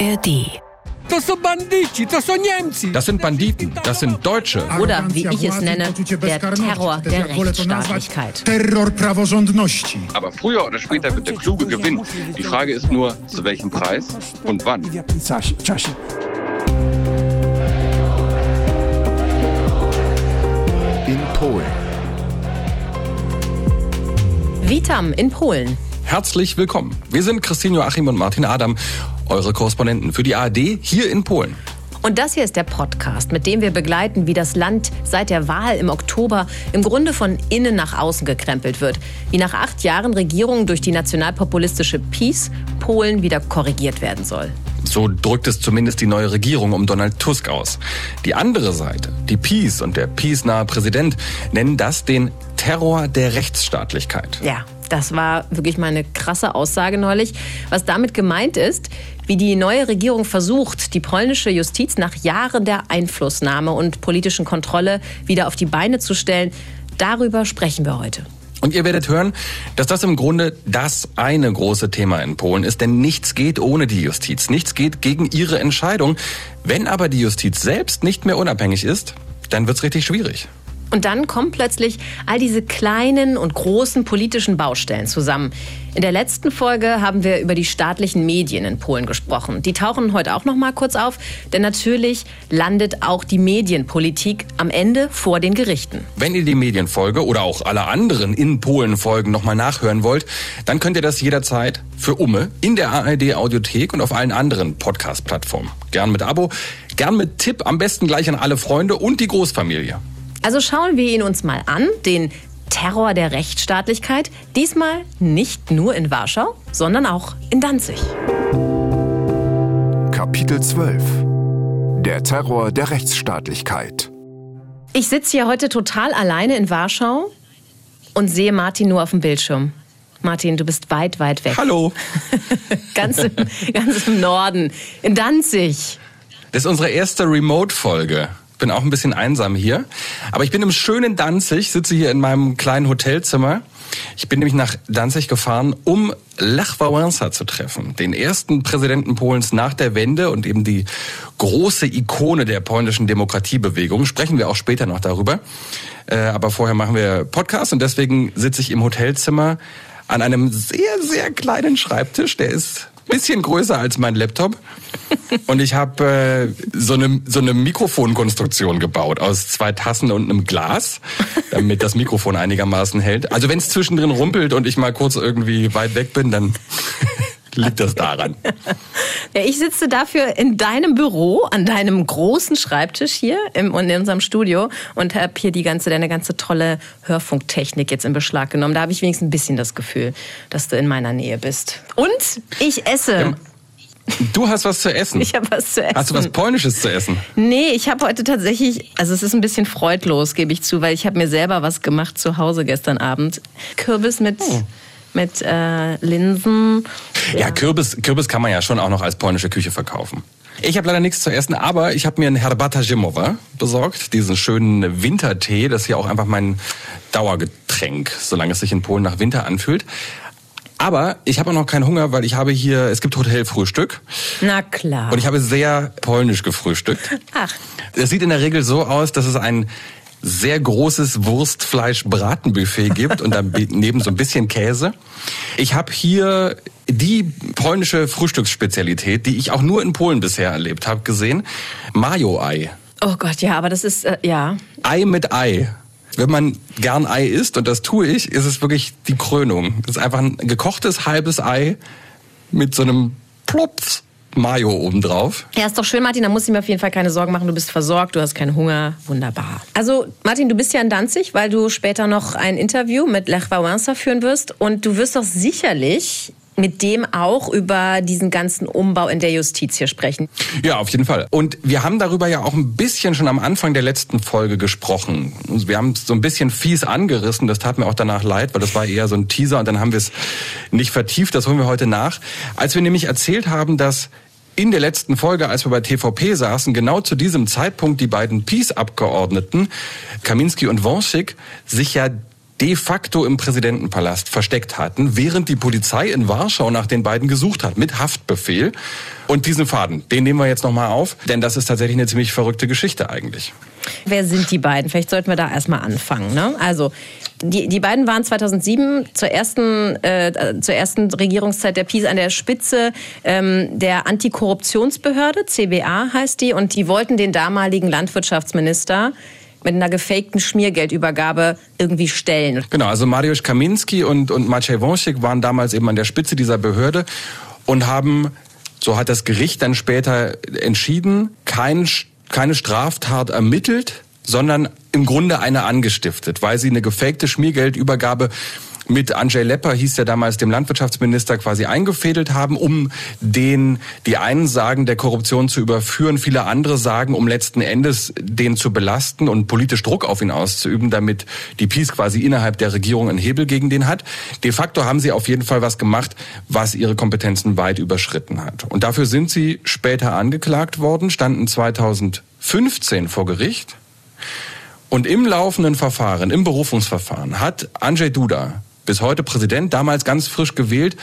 ARD. Das sind Banditi, das sind Niemcy. Das sind Banditen, das sind Deutsche. Oder wie ich es nenne, der Terror der Rechtsstaatlichkeit. Terror praworządności. Aber früher oder später wird der Kluge gewinnen. Die Frage ist nur, zu welchem Preis und wann. In Polen. Vitam in Polen. Herzlich willkommen. Wir sind Christine Joachim und Martin Adam, eure Korrespondenten für die ARD hier in Polen. Und das hier ist der Podcast, mit dem wir begleiten, wie das Land seit der Wahl im Oktober im Grunde von innen nach außen gekrempelt wird. Wie nach acht Jahren Regierung durch die nationalpopulistische PiS Polen wieder korrigiert werden soll. So drückt es zumindest die neue Regierung um Donald Tusk aus. Die andere Seite, die Peace und der Peace-nahe Präsident, nennen das den Terror der Rechtsstaatlichkeit. Ja, das war wirklich mal eine krasse Aussage neulich. Was damit gemeint ist, wie die neue Regierung versucht, die polnische Justiz nach Jahren der Einflussnahme und politischen Kontrolle wieder auf die Beine zu stellen, darüber sprechen wir heute. Und ihr werdet hören, dass das im Grunde das eine große Thema in Polen ist, denn nichts geht ohne die Justiz. Nichts geht gegen ihre Entscheidung. Wenn aber die Justiz selbst nicht mehr unabhängig ist, dann wird's richtig schwierig. Und dann kommen plötzlich all diese kleinen und großen politischen Baustellen zusammen. In der letzten Folge haben wir über die staatlichen Medien in Polen gesprochen. Die tauchen heute auch noch mal kurz auf, denn natürlich landet auch die Medienpolitik am Ende vor den Gerichten. Wenn ihr die Medienfolge oder auch alle anderen in Polen Folgen nochmal nachhören wollt, dann könnt ihr das jederzeit für Umme in der ARD Audiothek und auf allen anderen Podcast Plattformen. Gern mit Abo, gern mit Tipp, am besten gleich an alle Freunde und die Großfamilie. Also schauen wir ihn uns mal an, den Terror der Rechtsstaatlichkeit. Diesmal nicht nur in Warschau, sondern auch in Danzig. Kapitel 12. Der Terror der Rechtsstaatlichkeit. Ich sitze hier heute total alleine in Warschau und sehe Martin nur auf dem Bildschirm. Martin, du bist weit, weit weg. Hallo. ganz, im, ganz im Norden, in Danzig. Das ist unsere erste Remote-Folge. Bin auch ein bisschen einsam hier. Aber ich bin im schönen Danzig, sitze hier in meinem kleinen Hotelzimmer. Ich bin nämlich nach Danzig gefahren, um Lech Wałęsa zu treffen. Den ersten Präsidenten Polens nach der Wende und eben die große Ikone der polnischen Demokratiebewegung. Sprechen wir auch später noch darüber. Äh, aber vorher machen wir Podcast und deswegen sitze ich im Hotelzimmer an einem sehr, sehr kleinen Schreibtisch. Der ist bisschen größer als mein Laptop. Und ich habe äh, so eine so eine Mikrofonkonstruktion gebaut aus zwei Tassen und einem Glas, damit das Mikrofon einigermaßen hält. Also wenn es zwischendrin rumpelt und ich mal kurz irgendwie weit weg bin, dann liegt das daran. Ja, ich sitze dafür in deinem Büro, an deinem großen Schreibtisch hier im, in unserem Studio und habe hier die ganze, deine ganze tolle Hörfunktechnik jetzt in Beschlag genommen. Da habe ich wenigstens ein bisschen das Gefühl, dass du in meiner Nähe bist. Und ich esse. Ja. Du hast was zu essen. Ich habe was zu essen. Hast du was Polnisches zu essen? Nee, ich habe heute tatsächlich, also es ist ein bisschen freudlos, gebe ich zu, weil ich habe mir selber was gemacht zu Hause gestern Abend. Kürbis mit, Oh. Mit äh, Linsen. Ja, Kürbis, Kürbis kann man ja schon auch noch als polnische Küche verkaufen. Ich habe leider nichts zu essen, aber ich habe mir einen Herbata Zimowa besorgt, diesen schönen Wintertee. Das ist ja auch einfach mein Dauergetränk, solange es sich in Polen nach Winter anfühlt. Aber ich habe auch noch keinen Hunger, weil ich habe hier, es gibt Hotelfrühstück Na klar. und ich habe sehr polnisch gefrühstückt. Ach. Es sieht in der Regel so aus, dass es ein sehr großes Wurstfleisch-Bratenbuffet gibt und daneben so ein bisschen Käse. Ich habe hier die polnische Frühstücksspezialität, die ich auch nur in Polen bisher erlebt habe, gesehen. Mayo-Ei. Oh Gott, ja, aber das ist, äh, ja. Ei mit Ei. Wenn man gern Ei isst, und das tue ich, ist es wirklich die Krönung. Das ist einfach ein gekochtes halbes Ei mit so einem Plops Mayo obendrauf. Ja, ist doch schön, Martin. Da muss ich mir auf jeden Fall keine Sorgen machen. Du bist versorgt, du hast keinen Hunger. Wunderbar. Also, Martin, du bist ja in Danzig, weil du später noch ein Interview mit Lech Wałęsa führen wirst. Und du wirst doch sicherlich mit dem auch über diesen ganzen Umbau in der Justiz hier sprechen. Ja, auf jeden Fall. Und wir haben darüber ja auch ein bisschen schon am Anfang der letzten Folge gesprochen. Wir haben es so ein bisschen fies angerissen, das tat mir auch danach leid, weil das war eher so ein Teaser und dann haben wir es nicht vertieft, das holen wir heute nach. Als wir nämlich erzählt haben, dass in der letzten Folge, als wir bei TVP saßen, genau zu diesem Zeitpunkt die beiden Peace-Abgeordneten, Kaminski und Wonschik, sich ja de facto im Präsidentenpalast versteckt hatten, während die Polizei in Warschau nach den beiden gesucht hat, mit Haftbefehl. Und diesen Faden, den nehmen wir jetzt nochmal auf, denn das ist tatsächlich eine ziemlich verrückte Geschichte eigentlich. Wer sind die beiden? Vielleicht sollten wir da erstmal anfangen. Ne? Also, die, die beiden waren 2007 zur ersten, äh, zur ersten Regierungszeit der PiS an der Spitze ähm, der Antikorruptionsbehörde, CBA heißt die, und die wollten den damaligen Landwirtschaftsminister mit einer gefakten Schmiergeldübergabe irgendwie stellen. Genau, also Mariusz Kaminski und, und Maciej Wąsik waren damals eben an der Spitze dieser Behörde und haben, so hat das Gericht dann später entschieden, kein, keine Straftat ermittelt, sondern im Grunde eine angestiftet, weil sie eine gefakte Schmiergeldübergabe mit Andrzej Lepper, hieß er damals dem Landwirtschaftsminister, quasi eingefädelt haben, um den, die einen sagen, der Korruption zu überführen, viele andere sagen, um letzten Endes den zu belasten und politisch Druck auf ihn auszuüben, damit die PiS quasi innerhalb der Regierung einen Hebel gegen den hat. De facto haben sie auf jeden Fall was gemacht, was ihre Kompetenzen weit überschritten hat. Und dafür sind sie später angeklagt worden, standen 2015 vor Gericht. Und im laufenden Verfahren, im Berufungsverfahren, hat Andrzej Duda, bis heute Präsident, damals ganz frisch gewählt,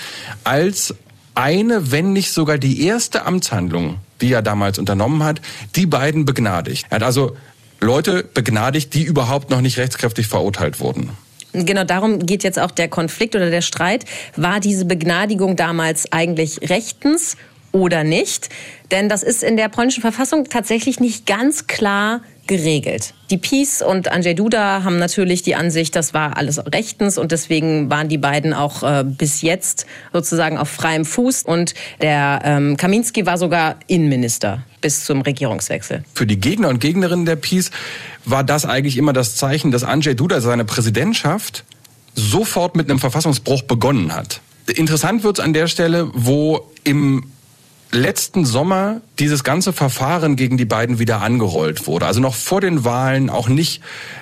als eine, wenn nicht sogar die erste Amtshandlung, die er damals unternommen hat, die beiden begnadigt. Er hat also Leute begnadigt, die überhaupt noch nicht rechtskräftig verurteilt wurden. Genau darum geht jetzt auch der Konflikt oder der Streit. War diese Begnadigung damals eigentlich rechtens oder nicht? Denn das ist in der polnischen Verfassung tatsächlich nicht ganz klar geregelt. Die PiS und Andrzej Duda haben natürlich die Ansicht, das war alles rechtens und deswegen waren die beiden auch äh, bis jetzt sozusagen auf freiem Fuß und der ähm, Kaminski war sogar Innenminister bis zum Regierungswechsel. Für die Gegner und Gegnerinnen der PiS war das eigentlich immer das Zeichen, dass Andrzej Duda seine Präsidentschaft sofort mit einem Verfassungsbruch begonnen hat. Interessant wird es an der Stelle, wo im letzten Sommer dieses ganze Verfahren gegen die beiden wieder angerollt wurde. Also noch vor den Wahlen, auch nicht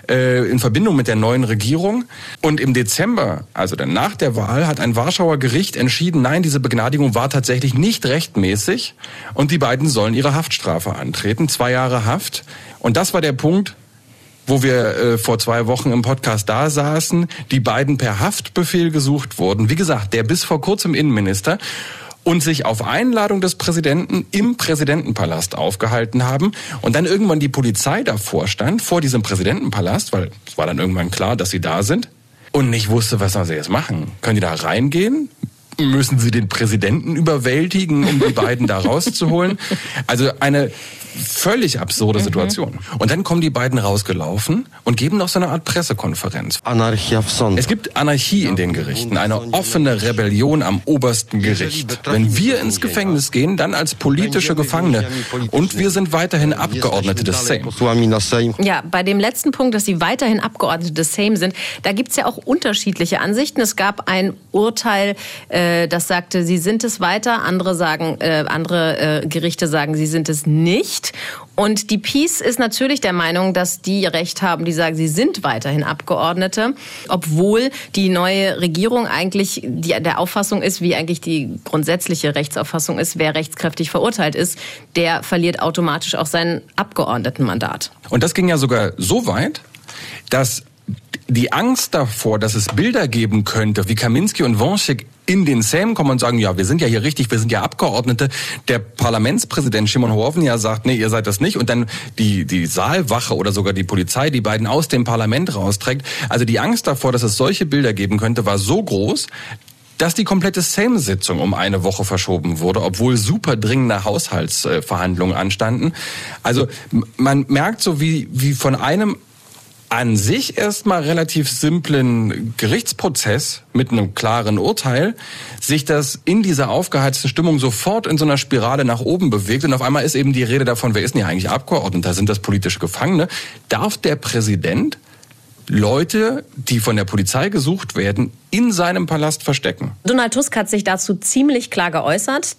äh, in Verbindung mit der neuen Regierung. Und im Dezember, also dann nach der Wahl, hat ein Warschauer Gericht entschieden, nein, diese Begnadigung war tatsächlich nicht rechtmäßig und die beiden sollen ihre Haftstrafe antreten. Zwei Jahre Haft. Und das war der Punkt, wo wir äh, vor zwei Wochen im Podcast da saßen, die beiden per Haftbefehl gesucht wurden. Wie gesagt, der bis vor kurzem Innenminister und sich auf Einladung des Präsidenten im Präsidentenpalast aufgehalten haben und dann irgendwann die Polizei davor stand, vor diesem Präsidentenpalast, weil es war dann irgendwann klar, dass sie da sind und nicht wusste, was sie jetzt machen. Können die da reingehen? Müssen sie den Präsidenten überwältigen, um die beiden da rauszuholen? Also eine völlig absurde mhm. Situation. Und dann kommen die beiden rausgelaufen und geben noch so eine Art Pressekonferenz. Es gibt Anarchie in den Gerichten, eine offene Rebellion am obersten Gericht. Wenn wir ins Gefängnis gehen, dann als politische Gefangene. Und wir sind weiterhin Abgeordnete des Sejm. Ja, bei dem letzten Punkt, dass sie weiterhin Abgeordnete des Sejm sind, da gibt es ja auch unterschiedliche Ansichten. Es gab ein Urteil, äh, das sagte, sie sind es weiter. Andere sagen, äh, andere äh, Gerichte sagen, sie sind es nicht. Und die Peace ist natürlich der Meinung, dass die Recht haben, die sagen, sie sind weiterhin Abgeordnete, obwohl die neue Regierung eigentlich die, der Auffassung ist, wie eigentlich die grundsätzliche Rechtsauffassung ist, wer rechtskräftig verurteilt ist, der verliert automatisch auch sein Abgeordnetenmandat. Und das ging ja sogar so weit, dass die Angst davor, dass es Bilder geben könnte, wie Kaminski und Wonschik in den Sejm kommen und sagen, ja, wir sind ja hier richtig, wir sind ja Abgeordnete. Der Parlamentspräsident Shimon Horovnia sagt, nee, ihr seid das nicht. Und dann die, die Saalwache oder sogar die Polizei, die beiden aus dem Parlament rausträgt. Also die Angst davor, dass es solche Bilder geben könnte, war so groß, dass die komplette Sejm-Sitzung um eine Woche verschoben wurde, obwohl super dringende Haushaltsverhandlungen anstanden. Also man merkt so, wie, wie von einem an sich erstmal relativ simplen Gerichtsprozess mit einem klaren Urteil sich das in dieser aufgeheizten Stimmung sofort in so einer Spirale nach oben bewegt und auf einmal ist eben die Rede davon, wer ist denn hier eigentlich Abgeordneter, sind das politische Gefangene? Darf der Präsident Leute, die von der Polizei gesucht werden, in seinem Palast verstecken. Donald Tusk hat sich dazu ziemlich klar geäußert.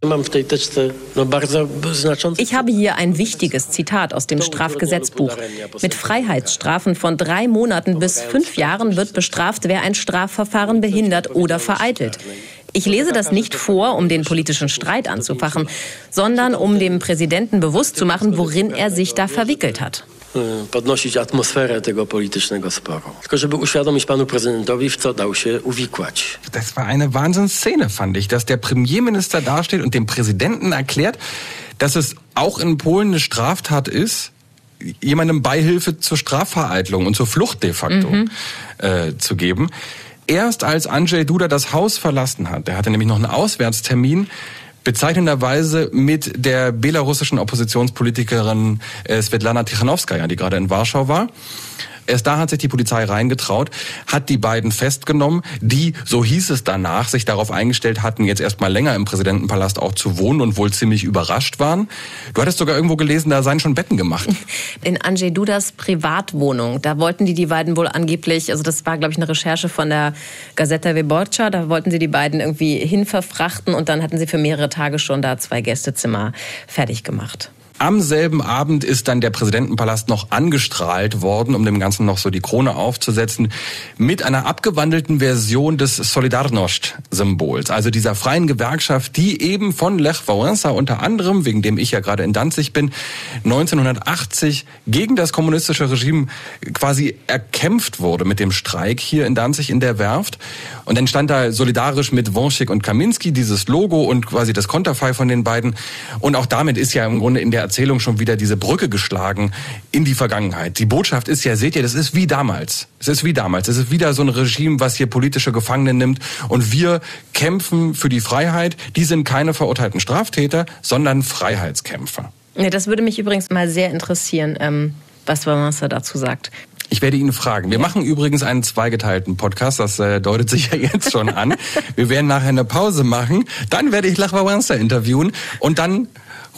Ich habe hier ein wichtiges Zitat aus dem Strafgesetzbuch. Mit Freiheitsstrafen von drei Monaten bis fünf Jahren wird bestraft, wer ein Strafverfahren behindert oder vereitelt. Ich lese das nicht vor, um den politischen Streit anzufachen, sondern um dem Präsidenten bewusst zu machen, worin er sich da verwickelt hat. Podnosić atmosferę tego politycznego sporu. Tylko żeby uświadomić panu prezydentowi, w co dał się uwikłać. Das war eine Wahnsinnsszene, fand ich, dass der Premierminister dasteht und dem Präsidenten erklärt, dass es auch in Polen eine Straftat ist, jemandem Beihilfe zur Strafvereitlung und zur Flucht de facto äh, zu geben. Erst als Andrzej Duda das Haus verlassen hat, der hatte nämlich noch einen Auswärtstermin, bezeichnenderweise mit der belarussischen Oppositionspolitikerin äh, Svetlana Tichanowskaja, die gerade in Warschau war. Erst da hat sich die Polizei reingetraut, hat die beiden festgenommen, die, so hieß es danach, sich darauf eingestellt hatten, jetzt erstmal länger im Präsidentenpalast auch zu wohnen und wohl ziemlich überrascht waren. Du hattest sogar irgendwo gelesen, da seien schon Betten gemacht. In Andrzej Dudas Privatwohnung, da wollten die die beiden wohl angeblich, also das war, glaube ich, eine Recherche von der Gazeta Wyborcza, da wollten sie die beiden irgendwie hinverfrachten und dann hatten sie für mehrere Tage schon da zwei Gästezimmer fertig gemacht. Am selben Abend ist dann der Präsidentenpalast noch angestrahlt worden, um dem Ganzen noch so die Krone aufzusetzen, mit einer abgewandelten Version des Solidarność-Symbols, also dieser freien Gewerkschaft, die eben von Lech Wałęsa unter anderem, wegen dem ich ja gerade in Danzig bin, 1980 gegen das kommunistische Regime quasi erkämpft wurde mit dem Streik hier in Danzig in der Werft. Und dann stand da solidarisch mit Wąsik und Kaminski dieses Logo und quasi das Konterfei von den beiden. Und auch damit ist ja im Grunde in der Erzählung schon wieder diese Brücke geschlagen in die Vergangenheit. Die Botschaft ist ja, seht ihr, das ist wie damals. Es ist wie damals. Es ist wieder so ein Regime, was hier politische Gefangene nimmt. Und wir kämpfen für die Freiheit. Die sind keine verurteilten Straftäter, sondern Freiheitskämpfer. Ja, das würde mich übrigens mal sehr interessieren, ähm, was Wałęsa dazu sagt. Ich werde ihn fragen. Wir machen übrigens einen zweigeteilten Podcast, das äh, deutet sich ja jetzt schon an. Wir werden nachher eine Pause machen, dann werde ich Lech Wałęsa interviewen und dann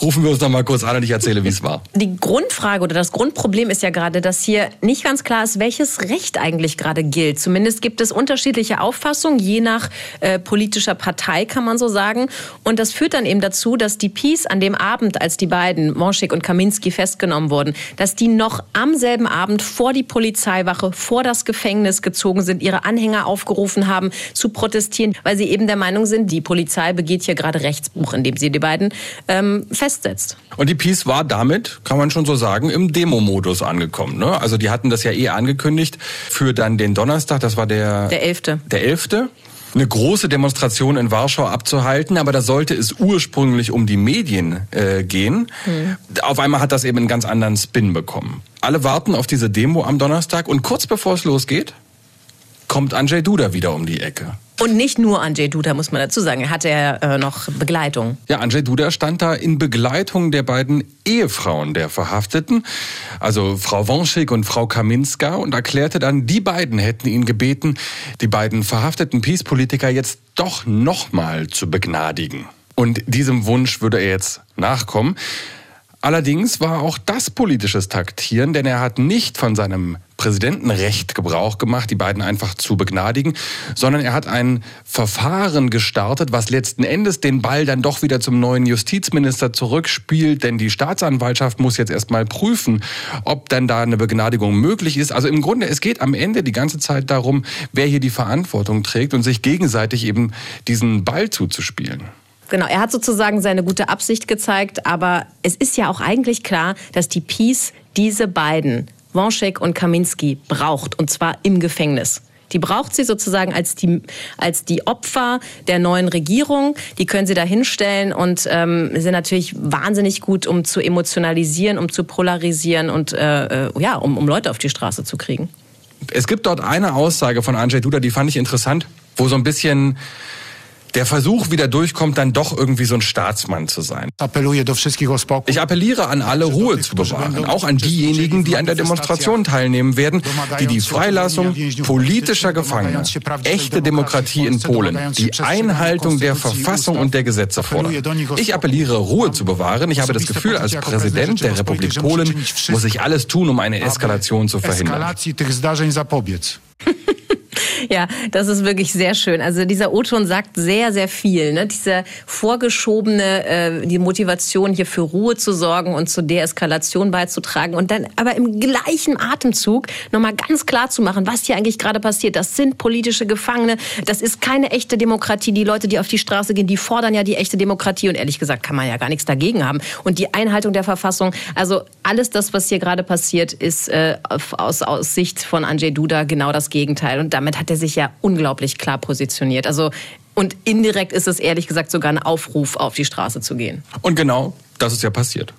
rufen wir uns noch mal kurz an und ich erzähle, wie es war. Die Grundfrage oder das Grundproblem ist ja gerade, dass hier nicht ganz klar ist, welches Recht eigentlich gerade gilt. Zumindest gibt es unterschiedliche Auffassungen, je nach äh, politischer Partei, kann man so sagen. Und das führt dann eben dazu, dass die Peace an dem Abend, als die beiden, Monschik und Kaminski, festgenommen wurden, dass die noch am selben Abend vor die Polizeiwache, vor das Gefängnis gezogen sind, ihre Anhänger aufgerufen haben, zu protestieren, weil sie eben der Meinung sind, die Polizei begeht hier gerade Rechtsbruch, indem sie die beiden ähm, festsetzt. Und die Peace war damit, kann man schon so sagen, im Demo-Modus angekommen. Ne? Also die hatten das ja eh angekündigt für dann den Donnerstag, das war der... Der 11. Der 11. Eine große Demonstration in Warschau abzuhalten, aber da sollte es ursprünglich um die Medien äh, gehen. Auf einmal hat das eben einen ganz anderen Spin bekommen. Alle warten auf diese Demo am Donnerstag und kurz bevor es losgeht, kommt Andrzej Duda wieder um die Ecke. Und nicht nur Andrzej Duda, muss man dazu sagen. Er hatte ja äh, noch Begleitung. Ja, Andrzej Duda stand da in Begleitung der beiden Ehefrauen der Verhafteten, also Frau Wonschik und Frau Kaminska, und erklärte dann, die beiden hätten ihn gebeten, die beiden verhafteten Peace-Politiker jetzt doch nochmal zu begnadigen. Und diesem Wunsch würde er jetzt nachkommen. Allerdings war auch das politisches Taktieren, denn er hat nicht von seinem Präsidentenrecht Gebrauch gemacht, die beiden einfach zu begnadigen, sondern er hat ein Verfahren gestartet, was letzten Endes den Ball dann doch wieder zum neuen Justizminister zurückspielt, denn die Staatsanwaltschaft muss jetzt erstmal prüfen, ob dann da eine Begnadigung möglich ist. Also im Grunde, es geht am Ende die ganze Zeit darum, wer hier die Verantwortung trägt und sich gegenseitig eben diesen Ball zuzuspielen. Genau, er hat sozusagen seine gute Absicht gezeigt, aber es ist ja auch eigentlich klar, dass die Peace diese beiden, Wonschek und Kaminski, braucht, und zwar im Gefängnis. Die braucht sie sozusagen als die, als die Opfer der neuen Regierung. Die können sie da hinstellen und ähm, sind natürlich wahnsinnig gut, um zu emotionalisieren, um zu polarisieren und äh, äh, ja, um, um Leute auf die Straße zu kriegen. Es gibt dort eine Aussage von Andrzej Duda, die fand ich interessant, wo so ein bisschen der Versuch wieder durchkommt, dann doch irgendwie so ein Staatsmann zu sein. Ich appelliere an alle, Ruhe zu bewahren, auch an diejenigen, die an der Demonstration teilnehmen werden, die die Freilassung politischer Gefangener, echte Demokratie in Polen, die Einhaltung der Verfassung und der Gesetze fordern. Ich appelliere, Ruhe zu bewahren. Ich habe das Gefühl, als Präsident der Republik Polen muss ich alles tun, um eine Eskalation zu verhindern. Ja, das ist wirklich sehr schön. Also dieser O-Ton sagt sehr, sehr viel. Ne? Diese vorgeschobene äh, die Motivation hier für Ruhe zu sorgen und zur Deeskalation beizutragen und dann aber im gleichen Atemzug nochmal ganz klar zu machen, was hier eigentlich gerade passiert. Das sind politische Gefangene. Das ist keine echte Demokratie. Die Leute, die auf die Straße gehen, die fordern ja die echte Demokratie und ehrlich gesagt kann man ja gar nichts dagegen haben. Und die Einhaltung der Verfassung, also alles das, was hier gerade passiert, ist äh, aus, aus Sicht von Andrzej Duda genau das Gegenteil. Und damit hat er sich ja unglaublich klar positioniert. Also und indirekt ist es ehrlich gesagt sogar ein Aufruf, auf die Straße zu gehen. Und genau das ist ja passiert.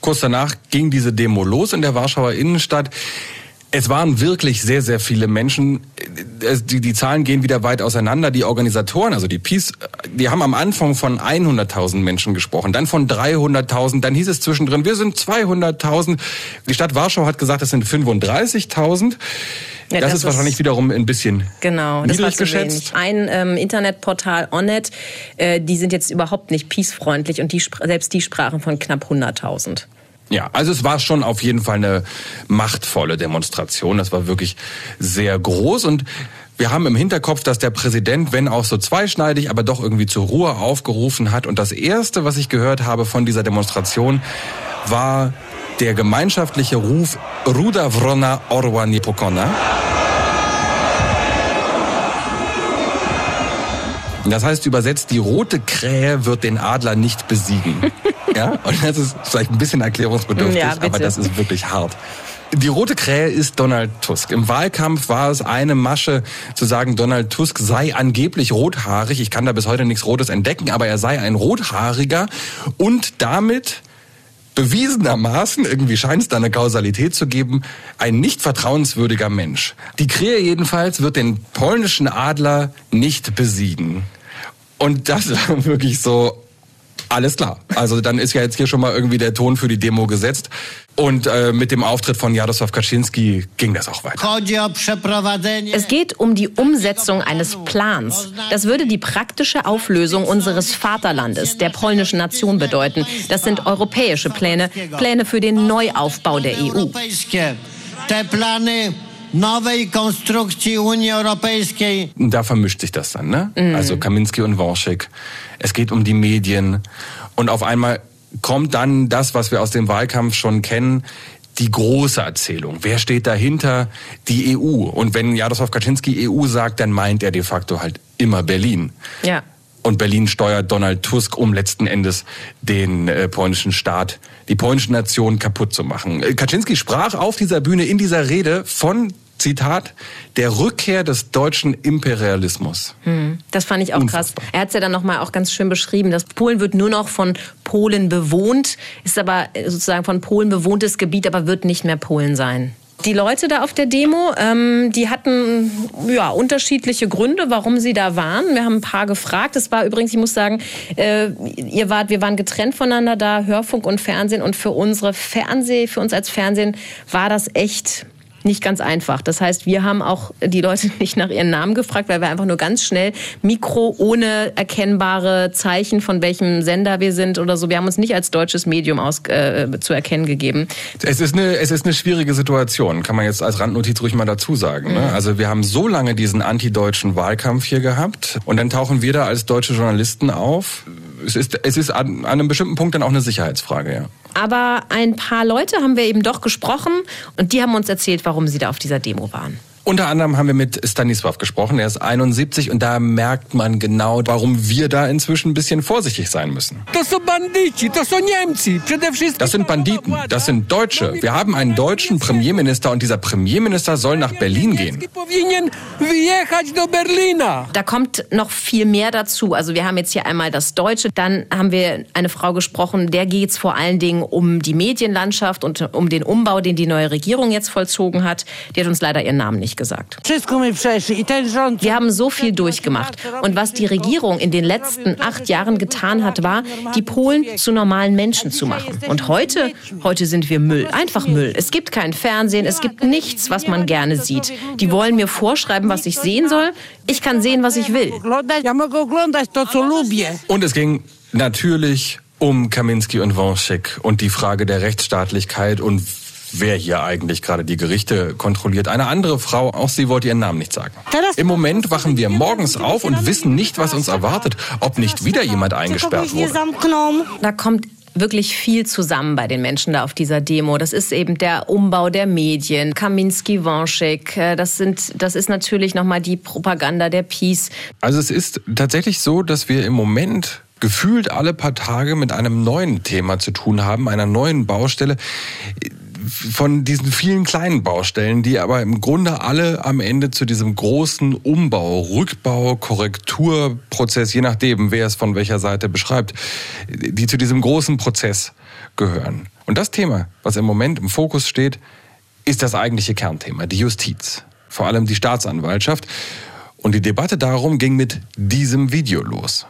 Kurz danach ging diese Demo los in der Warschauer Innenstadt. Es waren wirklich sehr, sehr viele Menschen. Die, die Zahlen gehen wieder weit auseinander. Die Organisatoren, also die Peace, die haben am Anfang von 100.000 Menschen gesprochen, dann von 300.000, dann hieß es zwischendrin, wir sind 200.000. Die Stadt Warschau hat gesagt, es sind 35.000. Ja, das, das, ist wahrscheinlich wiederum ein bisschen genau, das war geschätzt. Ein ähm, Internetportal Onnet, äh, die sind jetzt überhaupt nicht peacefreundlich und die, selbst die sprachen von knapp 100.000. Ja, also es war schon auf jeden Fall eine machtvolle Demonstration. Das war wirklich sehr groß und wir haben im Hinterkopf, dass der Präsident, wenn auch so zweischneidig, aber doch irgendwie zur Ruhe aufgerufen hat. Und das Erste, was ich gehört habe von dieser Demonstration, war der gemeinschaftliche Ruf Ruda Vrona Orwa Das heißt übersetzt, die rote Krähe wird den Adler nicht besiegen. ja, und das ist vielleicht ein bisschen erklärungsbedürftig, ja, aber das ist wirklich hart. Die rote Krähe ist Donald Tusk. Im Wahlkampf war es eine Masche zu sagen, Donald Tusk sei angeblich rothaarig. Ich kann da bis heute nichts Rotes entdecken, aber er sei ein rothaariger und damit bewiesenermaßen, irgendwie scheint es da eine Kausalität zu geben, ein nicht vertrauenswürdiger Mensch. Die Krähe jedenfalls wird den polnischen Adler nicht besiegen. Und das war wirklich so, alles klar. Also dann ist ja jetzt hier schon mal irgendwie der Ton für die Demo gesetzt. Und äh, mit dem Auftritt von Jarosław Kaczynski ging das auch weiter. Es geht um die Umsetzung eines Plans. Das würde die praktische Auflösung unseres Vaterlandes, der polnischen Nation bedeuten. Das sind europäische Pläne, Pläne für den Neuaufbau der EU. Nowej Konstrukcji Unii Europejskiej. Da vermischt sich das dann, ne? Mhm. Also Kaminski und Worschek. Es geht um die Medien. Und auf einmal kommt dann das, was wir aus dem Wahlkampf schon kennen, die große Erzählung. Wer steht dahinter? Die EU. Und wenn Jaroslaw Kaczynski EU sagt, dann meint er de facto halt immer Berlin. Ja. Und Berlin steuert Donald Tusk, um letzten Endes den äh, polnischen Staat, die polnische Nation kaputt zu machen. Äh, Kaczynski sprach auf dieser Bühne in dieser Rede von Zitat, der Rückkehr des deutschen Imperialismus. Hm, das fand ich auch Unfassbar. krass. Er hat es ja dann nochmal auch ganz schön beschrieben, dass Polen wird nur noch von Polen bewohnt, ist aber sozusagen von Polen bewohntes Gebiet, aber wird nicht mehr Polen sein. Die Leute da auf der Demo, ähm, die hatten ja unterschiedliche Gründe, warum sie da waren. Wir haben ein paar gefragt. Es war übrigens, ich muss sagen, äh, ihr wart, wir waren getrennt voneinander da, Hörfunk und Fernsehen. Und für unsere Fernseh, für uns als Fernsehen war das echt nicht ganz einfach. Das heißt, wir haben auch die Leute nicht nach ihren Namen gefragt, weil wir einfach nur ganz schnell Mikro ohne erkennbare Zeichen von welchem Sender wir sind oder so. Wir haben uns nicht als deutsches Medium aus, äh, zu erkennen gegeben. Es ist eine es ist eine schwierige Situation, kann man jetzt als Randnotiz ruhig mal dazu sagen. Ne? Mhm. Also wir haben so lange diesen antideutschen Wahlkampf hier gehabt und dann tauchen wir da als deutsche Journalisten auf. Es ist es ist an, an einem bestimmten Punkt dann auch eine Sicherheitsfrage, ja. Aber ein paar Leute haben wir eben doch gesprochen und die haben uns erzählt, warum sie da auf dieser Demo waren. Unter anderem haben wir mit Stanisław gesprochen. Er ist 71 und da merkt man genau, warum wir da inzwischen ein bisschen vorsichtig sein müssen. Das sind Banditen, das sind Deutsche. Wir haben einen deutschen Premierminister und dieser Premierminister soll nach Berlin gehen. Da kommt noch viel mehr dazu. Also wir haben jetzt hier einmal das Deutsche, dann haben wir eine Frau gesprochen, der geht es vor allen Dingen um die Medienlandschaft und um den Umbau, den die neue Regierung jetzt vollzogen hat. Die hat uns leider ihren Namen nicht nicht gesagt. Wir haben so viel durchgemacht. Und was die Regierung in den letzten acht Jahren getan hat, war, die Polen zu normalen Menschen zu machen. Und heute, heute sind wir Müll. Einfach Müll. Es gibt kein Fernsehen, es gibt nichts, was man gerne sieht. Die wollen mir vorschreiben, was ich sehen soll. Ich kann sehen, was ich will. Und es ging natürlich um Kaminski und Wąsik und die Frage der Rechtsstaatlichkeit und wer hier eigentlich gerade die Gerichte kontrolliert. Eine andere Frau, auch sie wollte ihren Namen nicht sagen. Im Moment wachen wir morgens auf und wissen nicht, was uns erwartet, ob nicht wieder jemand eingesperrt wurde. Da kommt wirklich viel zusammen bei den Menschen da auf dieser Demo. Das ist eben der Umbau der Medien, Kaminski, Wonschik. äh, Das sind, das ist natürlich nochmal die Propaganda der Peace. Also es ist tatsächlich so, dass wir im Moment gefühlt alle paar Tage mit einem neuen Thema zu tun haben, einer neuen Baustelle von diesen vielen kleinen Baustellen, die aber im Grunde alle am Ende zu diesem großen Umbau, Rückbau, Korrekturprozess, je nachdem, wer es von welcher Seite beschreibt, die zu diesem großen Prozess gehören. Und das Thema, was im Moment im Fokus steht, ist das eigentliche Kernthema, die Justiz, vor allem die Staatsanwaltschaft. Und die Debatte darum ging mit diesem Video los.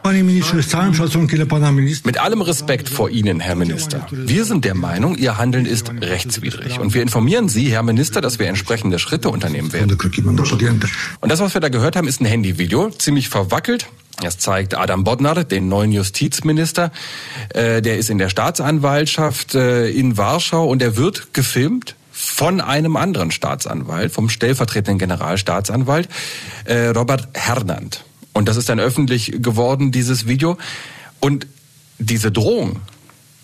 Mit allem Respekt vor Ihnen, Herr Minister. Wir sind der Meinung, Ihr Handeln ist rechtswidrig. Und wir informieren Sie, Herr Minister, dass wir entsprechende Schritte unternehmen werden. Und das, was wir da gehört haben, ist ein Handyvideo, ziemlich verwackelt. Es zeigt Adam Bodnar, den neuen Justizminister. Äh, der ist in der Staatsanwaltschaft äh, in Warschau und er wird gefilmt von einem anderen Staatsanwalt, vom stellvertretenden Generalstaatsanwalt äh, Robert Hernand. Und das ist dann öffentlich geworden, dieses Video. Und diese Drohung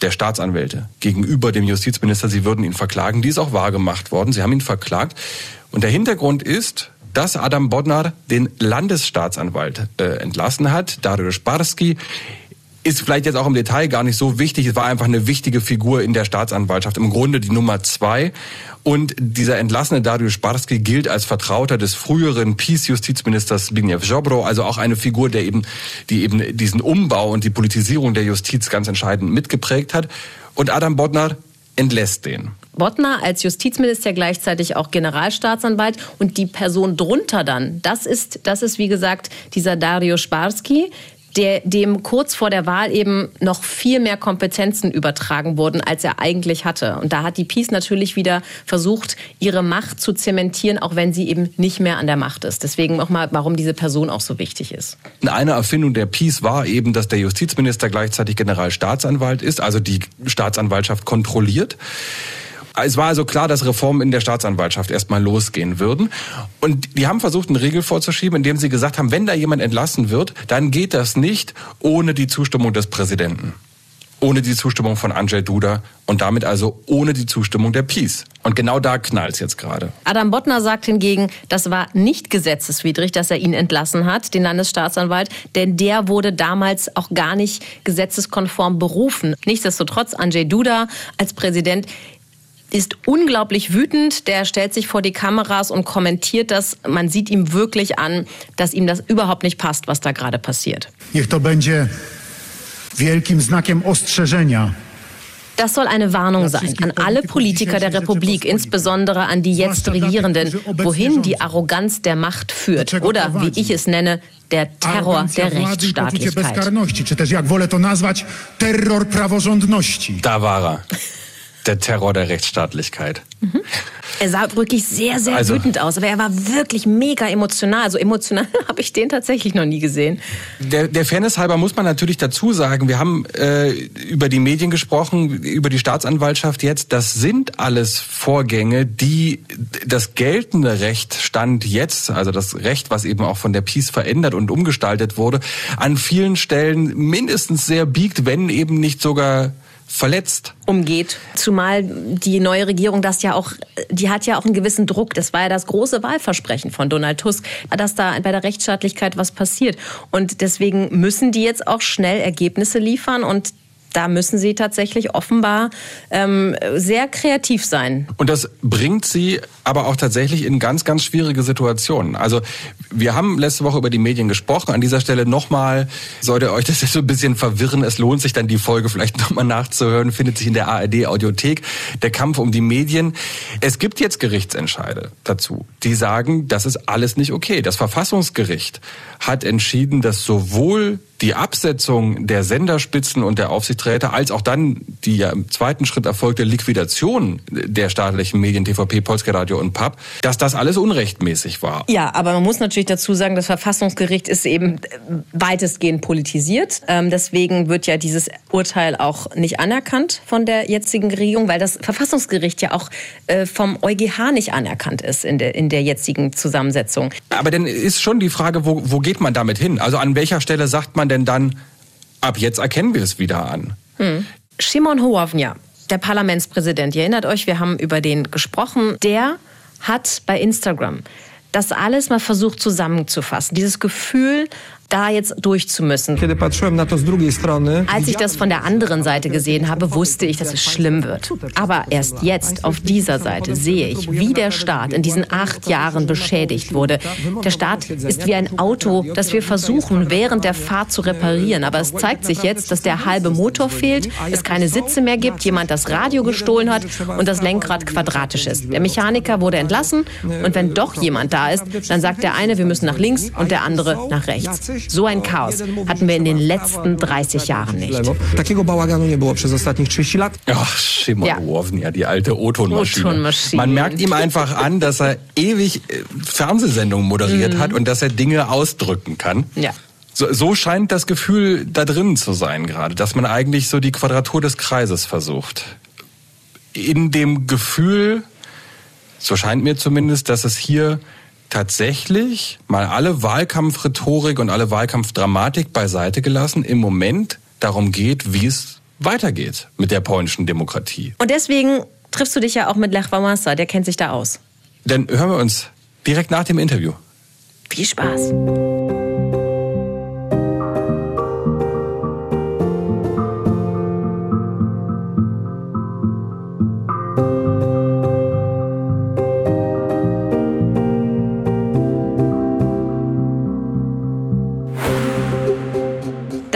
der Staatsanwälte gegenüber dem Justizminister, sie würden ihn verklagen, die ist auch wahrgemacht worden. Sie haben ihn verklagt. Und der Hintergrund ist, dass Adam Bodnar den Landesstaatsanwalt äh, entlassen hat, Dario Sparski. Ist vielleicht jetzt auch im Detail gar nicht so wichtig. Es war einfach eine wichtige Figur in der Staatsanwaltschaft. Im Grunde die Nummer zwei. Und dieser entlassene Dario Sparski gilt als Vertrauter des früheren Peace-Justizministers Zbigniew Ziobro, also auch eine Figur, der eben, die eben diesen Umbau und die Politisierung der Justiz ganz entscheidend mitgeprägt hat. Und Adam Bodnar entlässt den. Bottner als Justizminister gleichzeitig auch Generalstaatsanwalt und die Person drunter dann, das ist, das ist wie gesagt dieser Dario Sparski, der, dem kurz vor der Wahl eben noch viel mehr Kompetenzen übertragen wurden, als er eigentlich hatte. Und da hat die Peace natürlich wieder versucht, ihre Macht zu zementieren, auch wenn sie eben nicht mehr an der Macht ist. Deswegen nochmal, warum diese Person auch so wichtig ist. Eine Erfindung der Peace war eben, dass der Justizminister gleichzeitig Generalstaatsanwalt ist, also die Staatsanwaltschaft kontrolliert. Es war also klar, dass Reformen in der Staatsanwaltschaft erstmal losgehen würden. Und die haben versucht, eine Regel vorzuschieben, indem sie gesagt haben, wenn da jemand entlassen wird, dann geht das nicht ohne die Zustimmung des Präsidenten. Ohne die Zustimmung von Andrzej Duda und damit also ohne die Zustimmung der Peace. Und genau da knallt's jetzt gerade. Adam Bottner sagt hingegen, das war nicht gesetzeswidrig, dass er ihn entlassen hat, den Landesstaatsanwalt, denn der wurde damals auch gar nicht gesetzeskonform berufen. Nichtsdestotrotz, Andrzej Duda als Präsident ist unglaublich wütend. Der stellt sich vor die Kameras und kommentiert das. Man sieht ihm wirklich an, dass ihm das überhaupt nicht passt, was da gerade passiert. Niech to będzie wielkim znakiem ostrzeżenia. Das soll eine Warnung sein an alle Politiker der Republik, insbesondere an die jetzt Regierenden, wohin die Arroganz der Macht führt oder, wie ich es nenne, der Terror der Rechtsstaatlichkeit. Da war er. Der Terror der Rechtsstaatlichkeit. Er sah wirklich sehr, sehr Also- wütend aus, aber er war wirklich mega emotional. So emotional habe ich den tatsächlich noch nie gesehen. Der, der Fairness halber muss man natürlich dazu sagen, wir haben äh, über die Medien gesprochen, über die Staatsanwaltschaft jetzt. Das sind alles Vorgänge, die das geltende Recht stand jetzt, also das Recht, was eben auch von der Peace verändert und umgestaltet wurde, an vielen Stellen mindestens sehr biegt, wenn eben nicht sogar verletzt. umgeht. Zumal die neue Regierung das ja auch, die hat ja auch einen gewissen Druck. Das war ja das große Wahlversprechen von Donald Tusk, dass da bei der Rechtsstaatlichkeit was passiert. Und deswegen müssen die jetzt auch schnell Ergebnisse liefern und da müssen sie tatsächlich offenbar ähm, sehr kreativ sein. Und das bringt sie aber auch tatsächlich in ganz, ganz schwierige Situationen. Also wir haben letzte Woche über die Medien gesprochen. An dieser Stelle nochmal, sollte euch das jetzt so ein bisschen verwirren, es lohnt sich dann die Folge vielleicht nochmal nachzuhören, findet sich in der ARD Audiothek, der Kampf um die Medien. Es gibt jetzt Gerichtsentscheide dazu, die sagen, das ist alles nicht okay. Das Verfassungsgericht hat entschieden, dass sowohl die Absetzung der Senderspitzen und der Aufsichtsräte als auch dann die ja im zweiten Schritt erfolgte Liquidation der staatlichen Medien TVP, Polskie Radio und Papp, dass das alles unrechtmäßig war. Ja, aber man muss natürlich dazu sagen, das Verfassungsgericht ist eben weitestgehend politisiert. Ähm, deswegen wird ja dieses Urteil auch nicht anerkannt von der jetzigen Regierung, weil das Verfassungsgericht ja auch äh, vom EuGH nicht anerkannt ist in der, in der jetzigen Zusammensetzung. Aber dann ist schon die Frage, wo, wo geht man damit hin? Also an welcher Stelle sagt man denn dann, ab jetzt erkennen wir es wieder an? Hm. Shimon Hołownia, der Parlamentspräsident, ihr erinnert euch, wir haben über den gesprochen, der hat bei Instagram das alles mal versucht zusammenzufassen. Dieses Gefühl, da jetzt durchzumüssen. Als ich das von der anderen Seite gesehen habe, wusste ich, dass es schlimm wird. Aber erst jetzt auf dieser Seite sehe ich, wie der Staat in diesen acht Jahren beschädigt wurde. Der Staat ist wie ein Auto, das wir versuchen, während der Fahrt zu reparieren. Aber es zeigt sich jetzt, dass der halbe Motor fehlt, es keine Sitze mehr gibt, jemand das Radio gestohlen hat und das Lenkrad quadratisch ist. Der Mechaniker wurde entlassen und wenn doch jemand da ist, dann sagt der eine, wir müssen nach links und der andere nach rechts. So ein Chaos hatten wir in den letzten 30 Jahren nicht. Ach, Szymon Ja. ja. die alte O-Ton-Maschine. Man merkt ihm einfach an, dass er ewig äh, Fernsehsendungen moderiert hat und dass er Dinge ausdrücken kann. Ja. So, so scheint das Gefühl da drin zu sein gerade, dass man eigentlich so die Quadratur des Kreises versucht. In dem Gefühl, so scheint mir zumindest, dass es hier tatsächlich mal alle Wahlkampfrhetorik und alle Wahlkampfdramatik beiseite gelassen, im Moment darum geht, wie es weitergeht mit der polnischen Demokratie. Und deswegen triffst du dich ja auch mit Lech Wałęsa, der kennt sich da aus. Dann hören wir uns direkt nach dem Interview. Viel Spaß.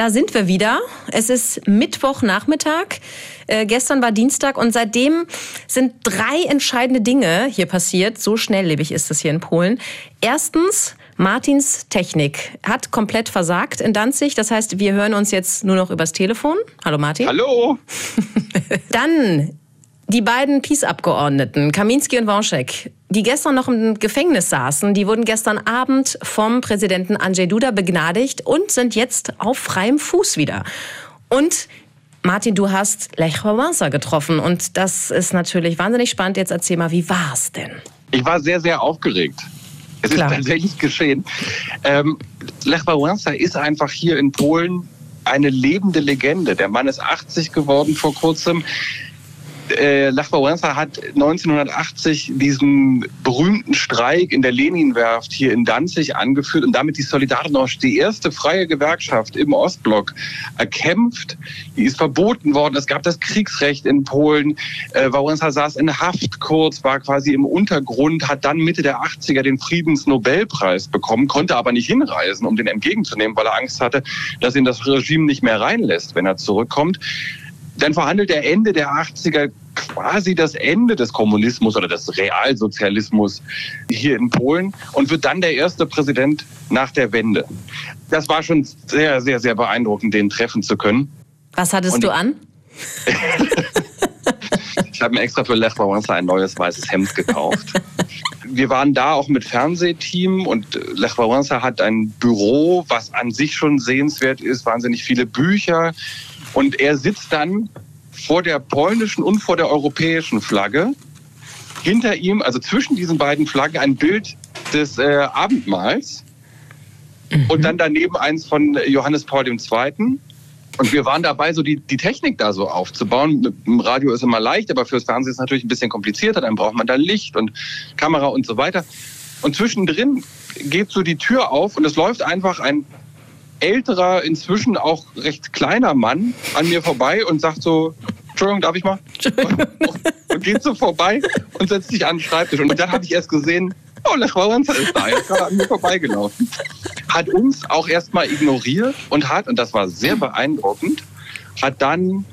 Da sind wir wieder. Es ist Mittwochnachmittag. Äh, gestern war Dienstag und seitdem sind drei entscheidende Dinge hier passiert. So schnelllebig ist es hier in Polen. Erstens, Martins Technik hat komplett versagt in Danzig. Das heißt, wir hören uns jetzt nur noch übers Telefon. Hallo Martin. Hallo? Dann die beiden Peace-Abgeordneten, Kaminski und Wąschek, die gestern noch im Gefängnis saßen, die wurden gestern Abend vom Präsidenten Andrzej Duda begnadigt und sind jetzt auf freiem Fuß wieder. Und Martin, du hast Lech Wałęsa getroffen und das ist natürlich wahnsinnig spannend. Jetzt erzähl mal, wie war's denn? Ich war sehr, sehr aufgeregt. Es Klar. ist tatsächlich geschehen. Ähm, Lech Wałęsa ist einfach hier in Polen eine lebende Legende. Der Mann ist 80 geworden vor kurzem. Äh, Lech Wałęsa hat 1980 diesen berühmten Streik in der Leninwerft hier in Danzig angeführt und damit die Solidarność, die erste freie Gewerkschaft im Ostblock, erkämpft. Die ist verboten worden. Es gab das Kriegsrecht in Polen. Äh, Wałęsa saß in Haft kurz, war quasi im Untergrund, hat dann Mitte der 80er den Friedensnobelpreis bekommen, konnte aber nicht hinreisen, um den entgegenzunehmen, weil er Angst hatte, dass ihn das Regime nicht mehr reinlässt, wenn er zurückkommt. Dann verhandelt er Ende der 80er quasi das Ende des Kommunismus oder des Realsozialismus hier in Polen und wird dann der erste Präsident nach der Wende. Das war schon sehr, sehr, sehr beeindruckend, den treffen zu können. Was hattest Und du an? Ich habe mir extra für Lech Wałęsa ein neues weißes Hemd gekauft. Wir waren da auch mit Fernsehteam und Lech Wałęsa hat ein Büro, was an sich schon sehenswert ist, wahnsinnig viele Bücher. Und er sitzt dann vor der polnischen und vor der europäischen Flagge. Hinter ihm, also zwischen diesen beiden Flaggen, ein Bild des äh, Abendmahls. Und dann daneben eins von Johannes Paul II. Und wir waren dabei, so die, die Technik da so aufzubauen. Mit dem Radio ist immer leicht, aber fürs Fernsehen ist es natürlich ein bisschen komplizierter. Dann braucht man da Licht und Kamera und so weiter. Und zwischendrin geht so die Tür auf und es läuft einfach ein älterer, inzwischen auch recht kleiner Mann an mir vorbei und sagt so, Entschuldigung, darf ich mal? Und geht so vorbei und setzt sich an den Schreibtisch. Und dann habe ich erst gesehen, oh, Lech Wałęsa ist da, er ist gerade an mir vorbeigelaufen. Hat uns auch erstmal ignoriert und hat, und das war sehr beeindruckend, hat dann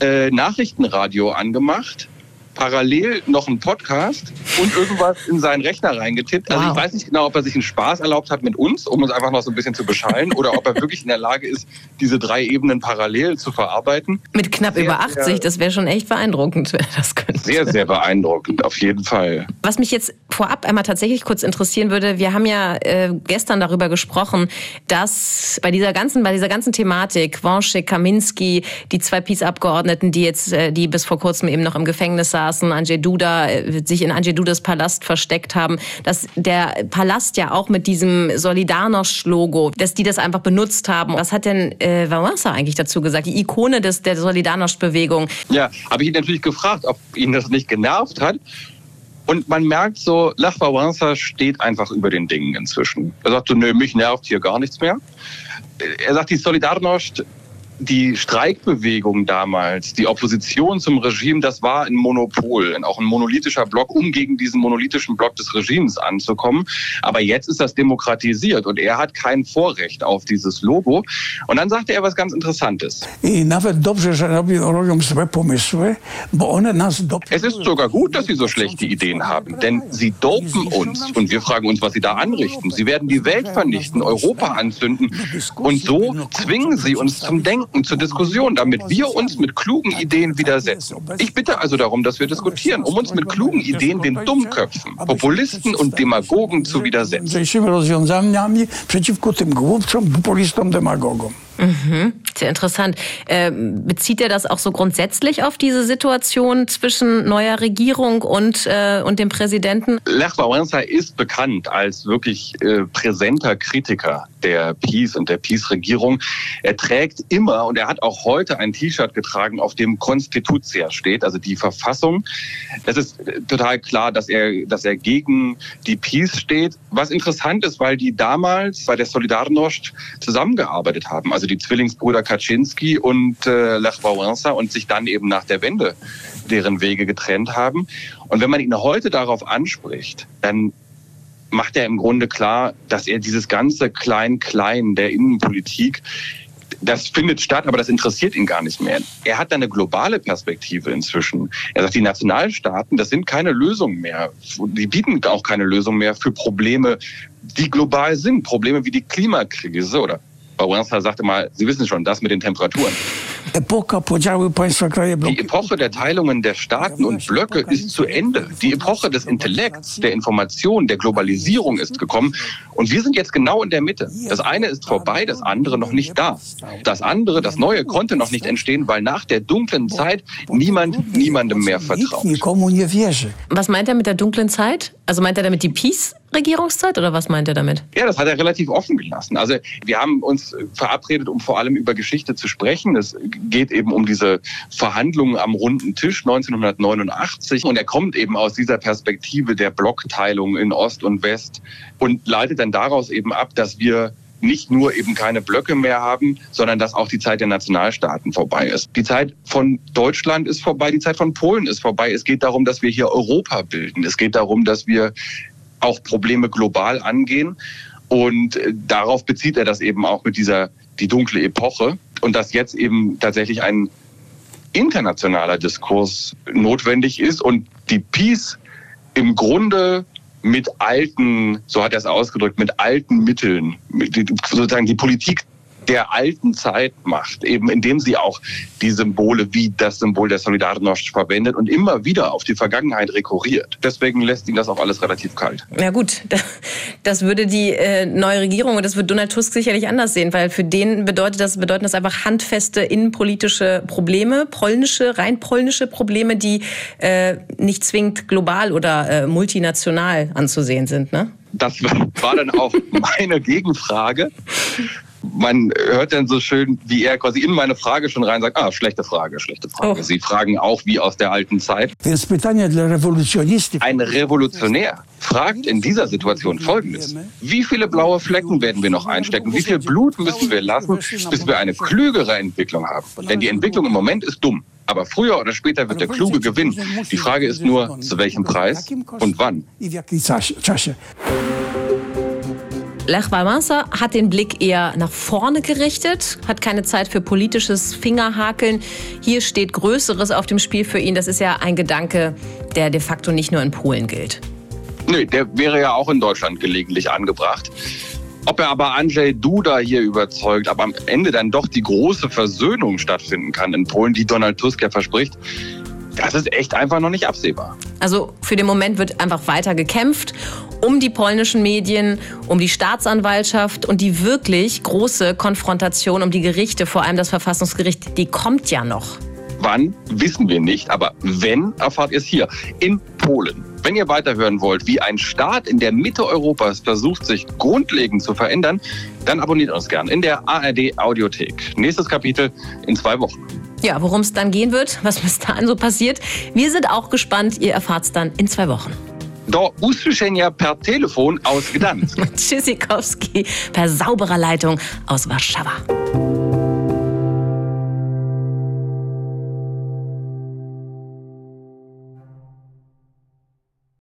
äh, Nachrichtenradio angemacht, parallel noch einen Podcast und irgendwas in seinen Rechner reingetippt. Also Wow. ich weiß nicht genau, ob er sich einen Spaß erlaubt hat mit uns, um uns einfach noch so ein bisschen zu beschallen, oder ob er wirklich in der Lage ist, diese drei Ebenen parallel zu verarbeiten. Mit knapp Sehr, über 80, sehr- das wäre schon echt beeindruckend, wenn das könnte. Sehr, sehr beeindruckend, auf jeden Fall. Was mich jetzt vorab einmal tatsächlich kurz interessieren würde, wir haben ja äh, gestern darüber gesprochen, dass bei dieser ganzen, bei dieser ganzen Thematik, Wonschik, Kaminski, die zwei Peace-Abgeordneten, die jetzt, äh, die bis vor kurzem eben noch im Gefängnis saßen, Andrzej Duda, äh, sich in Andrzej Dudas Palast versteckt haben, dass der Palast ja auch mit diesem Solidarność-Logo, dass die das einfach benutzt haben. Was hat denn äh, Wałęsa eigentlich dazu gesagt? Die Ikone des, der Solidarność-Bewegung. Ja, habe ich ihn natürlich gefragt, ob ihn das nicht genervt hat. Und man merkt so, Lech Wałęsa steht einfach über den Dingen inzwischen. Er sagt so, nö, mich nervt hier gar nichts mehr. Er sagt, die Solidarność die Streikbewegung damals, die Opposition zum Regime, das war ein Monopol, auch ein monolithischer Block, um gegen diesen monolithischen Block des Regimes anzukommen. Aber jetzt ist das demokratisiert und er hat kein Vorrecht auf dieses Logo. Und dann sagte er was ganz Interessantes. Es ist sogar gut, dass sie so schlechte Ideen haben, denn sie dopen uns und wir fragen uns, was sie da anrichten. Sie werden die Welt vernichten, Europa anzünden und so zwingen sie uns zum Denken und zur Diskussion, damit wir uns mit klugen Ideen widersetzen. Ich bitte also darum, dass wir diskutieren, um uns mit klugen Ideen den Dummköpfen, Populisten und Demagogen zu widersetzen. Mhm, sehr interessant. Äh, bezieht er das auch so grundsätzlich auf diese Situation zwischen neuer Regierung und, äh, und dem Präsidenten? Lech Wałęsa ist bekannt als wirklich äh, präsenter Kritiker der Peace und der Peace-Regierung. Er trägt immer und er hat auch heute ein T-Shirt getragen, auf dem Konstitutia steht, also die Verfassung. Es ist total klar, dass er, dass er gegen die Peace steht. Was interessant ist, weil die damals bei der Solidarność zusammengearbeitet haben. Also die Zwillingsbrüder Kaczynski und äh, Lech Wałęsa und sich dann eben nach der Wende deren Wege getrennt haben. Und wenn man ihn heute darauf anspricht, dann macht er im Grunde klar, dass er dieses ganze Klein-Klein der Innenpolitik das findet statt, aber das interessiert ihn gar nicht mehr. Er hat eine globale Perspektive inzwischen. Er sagt, die Nationalstaaten, das sind keine Lösungen mehr. Die bieten auch keine Lösung mehr für Probleme, die global sind. Probleme wie die Klimakrise oder Wałęsa sagte mal, Sie wissen schon, das mit den Temperaturen. Die Epoche der Teilungen der Staaten und Blöcke ist zu Ende. Die Epoche des Intellekts, der Information, der Globalisierung ist gekommen. Und wir sind jetzt genau in der Mitte. Das eine ist vorbei, das andere noch nicht da. Das andere, das Neue, konnte noch nicht entstehen, weil nach der dunklen Zeit niemand niemandem mehr vertraut. Was meint er mit der dunklen Zeit? Also meint er damit die Peace? Regierungszeit oder was meint er damit? Ja, das hat er relativ offen gelassen. Also wir haben uns verabredet, um vor allem über Geschichte zu sprechen. Es geht eben um diese Verhandlungen am runden Tisch 1989 und er kommt eben aus dieser Perspektive der Blockteilung in Ost und West und leitet dann daraus eben ab, dass wir nicht nur eben keine Blöcke mehr haben, sondern dass auch die Zeit der Nationalstaaten vorbei ist. Die Zeit von Deutschland ist vorbei, die Zeit von Polen ist vorbei. Es geht darum, dass wir hier Europa bilden. Es geht darum, dass wir auch Probleme global angehen. Und äh, darauf bezieht er das eben auch mit dieser die dunkle Epoche und dass jetzt eben tatsächlich ein internationaler Diskurs notwendig ist und die Peace im Grunde mit alten, so hat er es ausgedrückt, mit alten Mitteln, mit, sozusagen die Politik der alten Zeit macht, eben indem sie auch die Symbole wie das Symbol der Solidarność verwendet und immer wieder auf die Vergangenheit rekurriert. Deswegen lässt ihn das auch alles relativ kalt. Ja gut, das würde die äh, neue Regierung und das wird Donald Tusk sicherlich anders sehen, weil für den bedeutet das, bedeuten das einfach handfeste innenpolitistische Probleme, polnische, rein polnische Probleme, die äh, nicht zwingend global oder äh, multinational anzusehen sind. Ne? Das war dann auch meine Gegenfrage man hört dann so schön, wie er quasi in meine Frage schon rein sagt, ah, schlechte Frage, schlechte Frage. Oh. Sie fragen auch wie aus der alten Zeit. Ein Revolutionär fragt in dieser Situation Folgendes. Wie viele blaue Flecken werden wir noch einstecken? Wie viel Blut müssen wir lassen, bis wir eine klügere Entwicklung haben? Denn die Entwicklung im Moment ist dumm. Aber früher oder später wird der Kluge gewinnen. Die Frage ist nur, zu welchem Preis und wann. Lech Wałęsa hat den Blick eher nach vorne gerichtet, hat keine Zeit für politisches Fingerhakeln. Hier steht Größeres auf dem Spiel für ihn. Das ist ja ein Gedanke, der de facto nicht nur in Polen gilt. Nö, der wäre ja auch in Deutschland gelegentlich angebracht. Ob er aber Andrzej Duda hier überzeugt, aber am Ende dann doch die große Versöhnung stattfinden kann in Polen, die Donald Tusk ja verspricht, Das ist echt einfach noch nicht absehbar. Also für den Moment wird einfach weiter gekämpft um die polnischen Medien, um die Staatsanwaltschaft und die wirklich große Konfrontation um die Gerichte, vor allem das Verfassungsgericht, die kommt ja noch. Wann, wissen wir nicht, aber wenn, erfahrt ihr es hier in Polen. Wenn ihr weiterhören wollt, wie ein Staat in der Mitte Europas versucht, sich grundlegend zu verändern, dann abonniert uns gern in der ARD Audiothek. Nächstes Kapitel in zwei Wochen. Ja, worum es dann gehen wird, was bis dahin so passiert. Wir sind auch gespannt. Ihr erfahrt es dann in zwei Wochen. Do usłyszenia per Telefon aus Gdansk. Tschüssikowski per sauberer Leitung aus Warszawa.